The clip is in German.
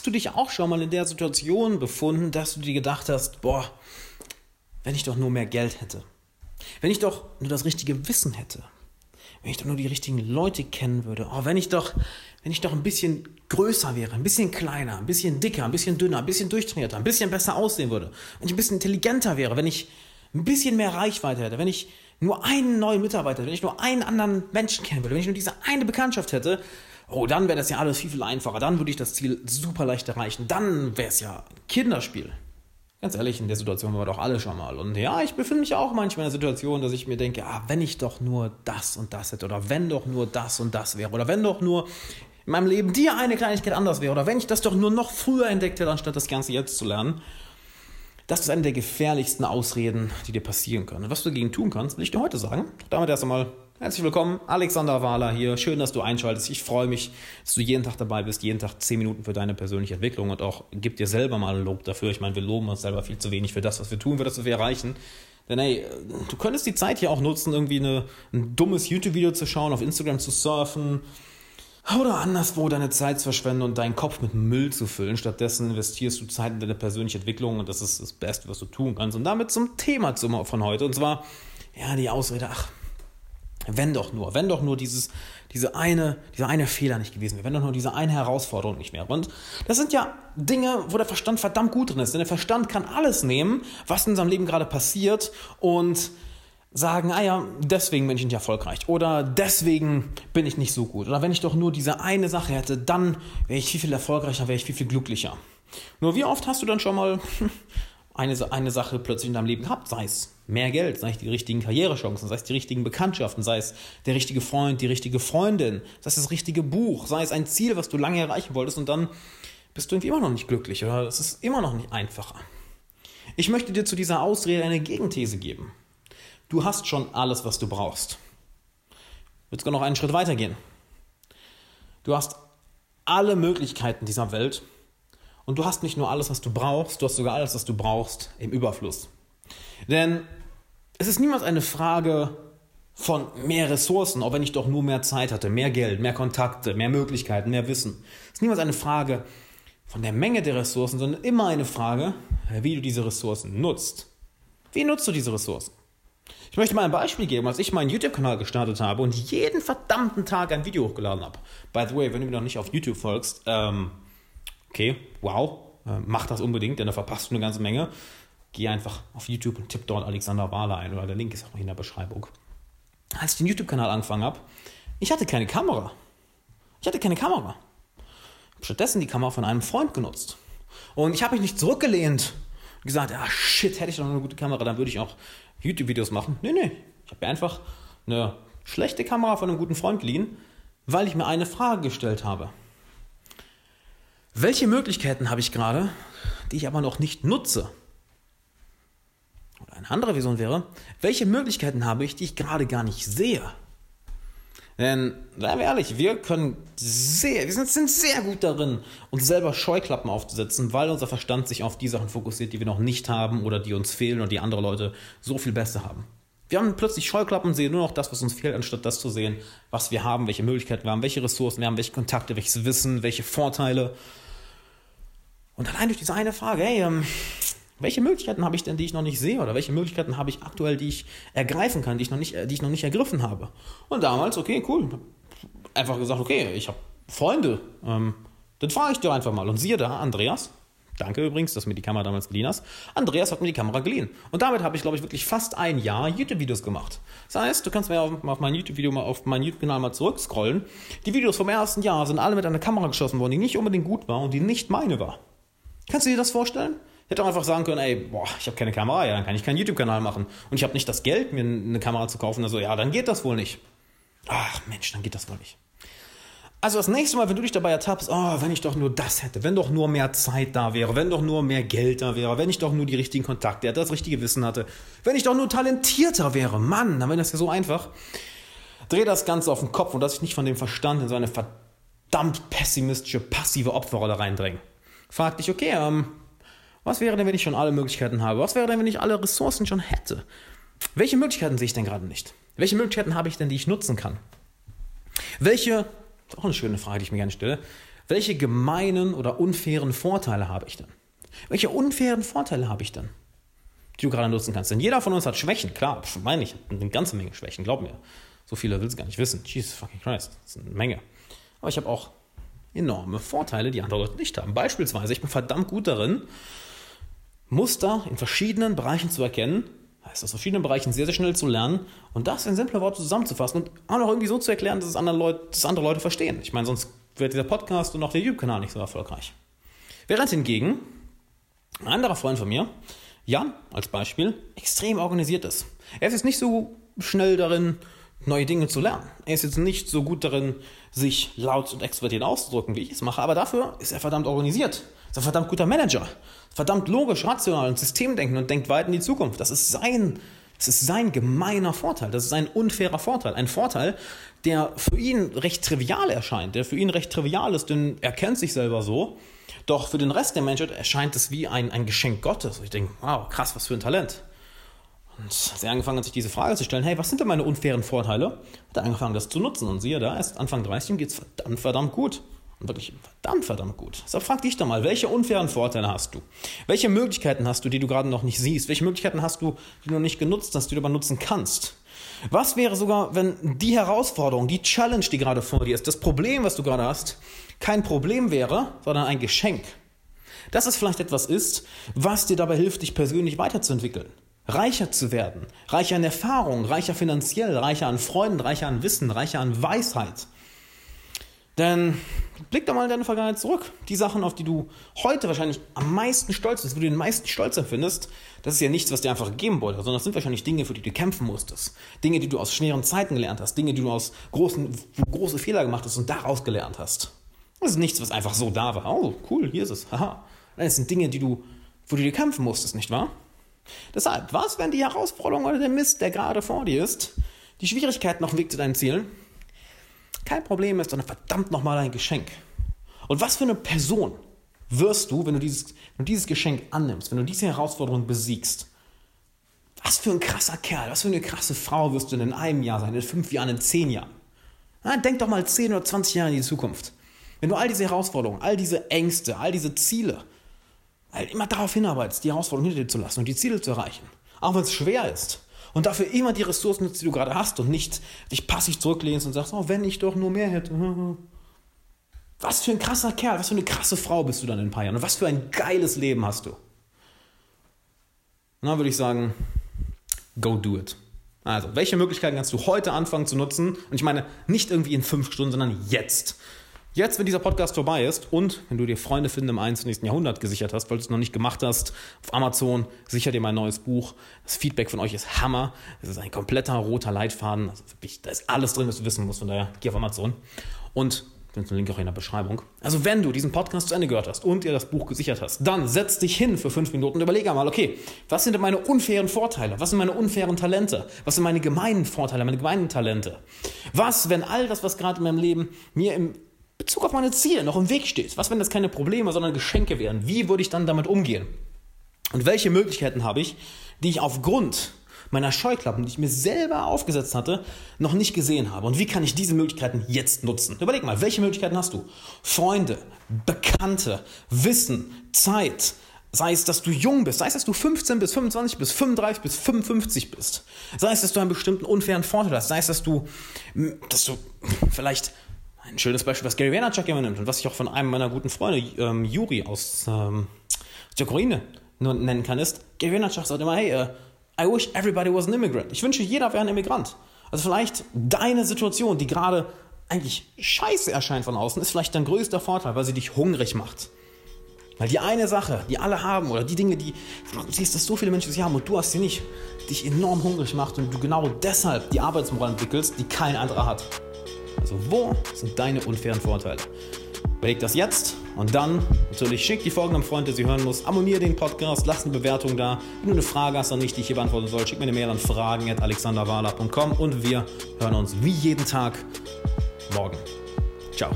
Hast du dich auch schon mal in der Situation befunden, dass du dir gedacht hast, boah, wenn ich doch nur mehr Geld hätte, wenn ich doch nur das richtige Wissen hätte, wenn ich doch nur die richtigen Leute kennen würde, oh, wenn ich doch, wenn ich doch ein bisschen größer wäre, ein bisschen kleiner, ein bisschen dicker, ein bisschen dünner, ein bisschen durchtrainierter, ein bisschen besser aussehen würde, wenn ich ein bisschen intelligenter wäre, wenn ich ein bisschen mehr Reichweite hätte, wenn ich nur einen neuen Mitarbeiter, wenn ich nur einen anderen Menschen kennen würde, wenn ich nur diese eine Bekanntschaft hätte, oh, dann wäre das ja alles viel, viel einfacher, dann würde ich das Ziel super leicht erreichen, dann wäre es ja ein Kinderspiel. Ganz ehrlich, in der Situation waren wir doch alle schon mal. Und ja, ich befinde mich auch manchmal in der Situation, dass ich mir denke, ah, wenn ich doch nur das und das hätte, oder wenn doch nur das und das wäre, oder wenn doch nur in meinem Leben die eine Kleinigkeit anders wäre, oder wenn ich das doch nur noch früher entdeckt hätte, anstatt das Ganze jetzt zu lernen. Das ist eine der gefährlichsten Ausreden, die dir passieren können. Und was du dagegen tun kannst, will ich dir heute sagen. Damit erst einmal Herzlich willkommen, Alexander Wahler hier. Schön, dass du einschaltest. Ich freue mich, dass du jeden Tag dabei bist, jeden Tag 10 Minuten für deine persönliche Entwicklung und auch gib dir selber mal Lob dafür. Ich meine, wir loben uns selber viel zu wenig für das, was wir tun, für das, was wir erreichen. Denn hey, du könntest die Zeit hier auch nutzen, irgendwie eine, ein dummes YouTube-Video zu schauen, auf Instagram zu surfen oder anderswo deine Zeit zu verschwenden und deinen Kopf mit Müll zu füllen. Stattdessen investierst du Zeit in deine persönliche Entwicklung und das ist das Beste, was du tun kannst. Und damit zum Thema von heute und zwar, ja, die Ausrede, ach, wenn doch nur, wenn doch nur dieses, diese eine, dieser eine Fehler nicht gewesen wäre, wenn doch nur diese eine Herausforderung nicht wäre. Und das sind ja Dinge, wo der Verstand verdammt gut drin ist. Denn der Verstand kann alles nehmen, was in seinem Leben gerade passiert und sagen, ah ja, deswegen bin ich nicht erfolgreich oder deswegen bin ich nicht so gut. Oder wenn ich doch nur diese eine Sache hätte, dann wäre ich viel, viel erfolgreicher, wäre ich viel, viel glücklicher. Nur wie oft hast du dann schon mal eine, eine Sache plötzlich in deinem Leben gehabt, sei es mehr Geld, sei es die richtigen Karrierechancen, sei es die richtigen Bekanntschaften, sei es der richtige Freund, die richtige Freundin, sei es das richtige Buch, sei es ein Ziel, was du lange erreichen wolltest und dann bist du irgendwie immer noch nicht glücklich oder es ist immer noch nicht einfacher. Ich möchte dir zu dieser Ausrede eine Gegenthese geben. Du hast schon alles, was du brauchst. Ich würde sogar noch einen Schritt weiter gehen. Du hast alle Möglichkeiten dieser Welt und du hast nicht nur alles, was du brauchst, du hast sogar alles, was du brauchst im Überfluss. Denn es ist niemals eine Frage von mehr Ressourcen, auch wenn ich doch nur mehr Zeit hatte, mehr Geld, mehr Kontakte, mehr Möglichkeiten, mehr Wissen. Es ist niemals eine Frage von der Menge der Ressourcen, sondern immer eine Frage, wie du diese Ressourcen nutzt. Wie nutzt du diese Ressourcen? Ich möchte mal ein Beispiel geben, als ich meinen YouTube-Kanal gestartet habe und jeden verdammten Tag ein Video hochgeladen habe. By the way, wenn du mir noch nicht auf YouTube folgst, ähm, okay, wow, äh, mach das unbedingt, denn da verpasst du eine ganze Menge. Geh einfach auf YouTube und tipp dort Alexander Wahler ein oder der Link ist auch in der Beschreibung. Als ich den YouTube-Kanal angefangen habe, ich hatte keine Kamera. Ich hatte keine Kamera. Ich habe stattdessen die Kamera von einem Freund genutzt. Und ich habe mich nicht zurückgelehnt und gesagt, ah shit, hätte ich doch eine gute Kamera, dann würde ich auch YouTube-Videos machen. Nee, nee. Ich habe mir einfach eine schlechte Kamera von einem guten Freund geliehen, weil ich mir eine Frage gestellt habe. Welche Möglichkeiten habe ich gerade, die ich aber noch nicht nutze? Oder eine andere Vision wäre, welche Möglichkeiten habe ich, die ich gerade gar nicht sehe? Denn, seien wir ehrlich, wir können sehr, wir sind, sehr gut darin, uns selber Scheuklappen aufzusetzen, weil unser Verstand sich auf die Sachen fokussiert, die wir noch nicht haben oder die uns fehlen oder die andere Leute so viel besser haben. Wir haben plötzlich Scheuklappen, sehen nur noch das, was uns fehlt, anstatt das zu sehen, was wir haben, welche Möglichkeiten wir haben, welche Ressourcen wir haben, welche Kontakte, welches Wissen, welche Vorteile. Und allein durch diese eine Frage, hey, ähm, welche Möglichkeiten habe ich denn, die ich noch nicht sehe? Oder welche Möglichkeiten habe ich aktuell, die ich ergreifen kann, die ich noch nicht, die ich noch nicht ergriffen habe? Und damals, okay, cool. Einfach gesagt, okay, ich habe Freunde. Ähm, dann frage ich dir einfach mal. Und siehe da, Andreas. Danke übrigens, dass du mir die Kamera damals geliehen hast. Andreas hat mir die Kamera geliehen. Und damit habe ich, glaube ich, wirklich fast ein Jahr YouTube-Videos gemacht. Das heißt, du kannst mir auf, auf mein YouTube-Video mal auf meinen YouTube-Kanal mal zurückscrollen. Die Videos vom ersten Jahr sind alle mit einer Kamera geschossen worden, die nicht unbedingt gut war und die nicht meine war. Kannst du dir das vorstellen? Ich hätte auch einfach sagen können, ey, boah, ich habe keine Kamera, ja, dann kann ich keinen YouTube-Kanal machen. Und ich habe nicht das Geld, mir eine Kamera zu kaufen. Also, ja, dann geht das wohl nicht. Ach, Mensch, dann geht das wohl nicht. Also das nächste Mal, wenn du dich dabei ertappst, oh, wenn ich doch nur das hätte, wenn doch nur mehr Zeit da wäre, wenn doch nur mehr Geld da wäre, wenn ich doch nur die richtigen Kontakte hätte, das richtige Wissen hatte, wenn ich doch nur talentierter wäre, Mann, dann wäre das ja so einfach. Dreh das Ganze auf den Kopf und lass dich nicht von dem Verstand in so eine verdammt pessimistische, passive Opferrolle reindrängen. Frag dich, okay, ähm, was wäre denn, wenn ich schon alle Möglichkeiten habe? Was wäre denn, wenn ich alle Ressourcen schon hätte? Welche Möglichkeiten sehe ich denn gerade nicht? Welche Möglichkeiten habe ich denn, die ich nutzen kann? Welche, auch eine schöne Frage, die ich mir gerne stelle, welche gemeinen oder unfairen Vorteile habe ich denn? Welche unfairen Vorteile habe ich denn, die du gerade nutzen kannst? Denn jeder von uns hat Schwächen, klar, meine ich, eine ganze Menge Schwächen, glaub mir. So viele will es gar nicht wissen. Jesus fucking Christ, das ist eine Menge. Aber ich habe auch enorme Vorteile, die andere Leute nicht haben. Beispielsweise, ich bin verdammt gut darin, Muster in verschiedenen Bereichen zu erkennen, heißt aus verschiedenen Bereichen sehr, sehr schnell zu lernen und das in simple Worte zusammenzufassen und auch noch irgendwie so zu erklären, dass es andere Leute, dass andere Leute verstehen. Ich meine, sonst wird dieser Podcast und auch der YouTube-Kanal nicht so erfolgreich. Während hingegen ein anderer Freund von mir, Jan als Beispiel, extrem organisiert ist. Er ist jetzt nicht so schnell darin, neue Dinge zu lernen. Er ist jetzt nicht so gut darin, sich laut und extrovertiert auszudrücken, wie ich es mache, aber dafür ist er verdammt organisiert. Ist ein verdammt guter Manager. Verdammt logisch, rational und Systemdenken und denkt weit in die Zukunft. Das ist sein, das ist sein gemeiner Vorteil. Das ist ein unfairer Vorteil. Ein Vorteil, der für ihn recht trivial erscheint, der für ihn recht trivial ist, denn er kennt sich selber so. Doch für den Rest der Menschheit erscheint es wie ein, ein Geschenk Gottes. Ich denke, wow, krass, was für ein Talent. Und als er angefangen hat, sich diese Frage zu stellen, hey, was sind denn meine unfairen Vorteile, hat er angefangen, das zu nutzen. Und siehe da, erst Anfang 30 geht es verdammt, verdammt gut. Und wirklich verdammt, verdammt gut. So frag dich doch mal, welche unfairen Vorteile hast du? Welche Möglichkeiten hast du, die du gerade noch nicht siehst? Welche Möglichkeiten hast du, die du noch nicht genutzt hast, die du aber nutzen kannst? Was wäre sogar, wenn die Herausforderung, die Challenge, die gerade vor dir ist, das Problem, was du gerade hast, kein Problem wäre, sondern ein Geschenk? Dass es vielleicht etwas ist, was dir dabei hilft, dich persönlich weiterzuentwickeln reicher zu werden, reicher an Erfahrung, reicher finanziell, reicher an Freunden, reicher an Wissen, reicher an Weisheit. Denn blick doch mal in deine Vergangenheit zurück. Die Sachen, auf die du heute wahrscheinlich am meisten stolz bist, wo du den meisten Stolz empfindest, das ist ja nichts, was dir einfach gegeben wurde, sondern das sind wahrscheinlich Dinge, für die du kämpfen musstest. Dinge, die du aus schweren Zeiten gelernt hast, Dinge, die du aus großen, große Fehler gemacht hast und daraus gelernt hast. Das ist nichts, was einfach so da war. Oh, cool, hier ist es. Haha. Das sind Dinge, die du, wo du dir kämpfen musstest, nicht wahr? Deshalb, was, wenn die Herausforderung oder der Mist, der gerade vor dir ist, die Schwierigkeiten auf dem Weg zu deinen Zielen, kein Problem ist, sondern verdammt nochmal ein Geschenk. Und was für eine Person wirst du, wenn du, dieses, wenn du dieses Geschenk annimmst, wenn du diese Herausforderung besiegst? Was für ein krasser Kerl, was für eine krasse Frau wirst du in einem Jahr sein, in fünf Jahren, in zehn Jahren? Na, denk doch mal 10 oder 20 Jahre in die Zukunft. Wenn du all diese Herausforderungen, all diese Ängste, all diese Ziele halt immer darauf hinarbeitest, die Herausforderung hinter dir zu lassen und die Ziele zu erreichen. Auch wenn es schwer ist. Und dafür immer die Ressourcen nutzt, die du gerade hast und nicht dich passiv zurücklehnst und sagst, oh, wenn ich doch nur mehr hätte. Was für ein krasser Kerl, was für eine krasse Frau bist du dann in ein paar Jahren und was für ein geiles Leben hast du. Und dann würde ich sagen, go do it. Also, welche Möglichkeiten kannst du heute anfangen zu nutzen? Und ich meine, nicht irgendwie in fünf Stunden, sondern jetzt. Jetzt, wenn dieser Podcast vorbei ist und wenn du dir Freunde finden im 21. Jahrhundert gesichert hast, weil du es noch nicht gemacht hast, auf Amazon sicher dir mein neues Buch. Das Feedback von euch ist Hammer. Es ist ein kompletter roter Leitfaden. Also wirklich, da ist alles drin, was du wissen musst. Von daher geh auf Amazon. Und findest einen Link auch in der Beschreibung. Also wenn du diesen Podcast zu Ende gehört hast und dir das Buch gesichert hast, dann setz dich hin für fünf Minuten und überlege einmal, okay, was sind denn meine unfairen Vorteile? Was sind meine unfairen Talente? Was sind meine gemeinen Vorteile, meine gemeinen Talente? Was, wenn all das, was gerade in meinem Leben mir im Bezug auf meine Ziele noch im Weg steht. Was, wenn das keine Probleme, sondern Geschenke wären? Wie würde ich dann damit umgehen? Und welche Möglichkeiten habe ich, die ich aufgrund meiner Scheuklappen, die ich mir selber aufgesetzt hatte, noch nicht gesehen habe? Und wie kann ich diese Möglichkeiten jetzt nutzen? Überleg mal, welche Möglichkeiten hast du? Freunde, Bekannte, Wissen, Zeit, Sei es, dass du jung bist, sei es, dass du 15 bis 25 bis 35 bis 55 bist. Sei es, dass du einen bestimmten unfairen Vorteil hast. Sei es, dass du, dass du vielleicht ein schönes Beispiel, was Gary Vaynerchuk immer nimmt und was ich auch von einem meiner guten Freunde, ähm, Juri aus, ähm, aus der Ukraine nennen kann, ist, Gary Vaynerchuk sagt immer, hey, uh, I wish everybody was an immigrant. Ich wünsche, jeder wäre ein Immigrant. Also vielleicht deine Situation, die gerade eigentlich scheiße erscheint von außen, ist vielleicht dein größter Vorteil, weil sie dich hungrig macht. Weil die eine Sache, die alle haben, oder die Dinge, die du siehst, dass so viele Menschen sie haben und du hast sie nicht, dich enorm hungrig macht und du genau deshalb die Arbeitsmoral entwickelst, die kein anderer hat. Also wo sind deine unfairen Vorteile? Überleg das jetzt und dann natürlich schick die Folgen am Freund, der sie hören muss. Abonniere den Podcast, lass eine Bewertung da. Wenn du eine Frage hast, nicht, die ich hier beantworten soll, schick mir eine Mail an fragen.alexanderwala.com und wir hören uns wie jeden Tag morgen. Ciao.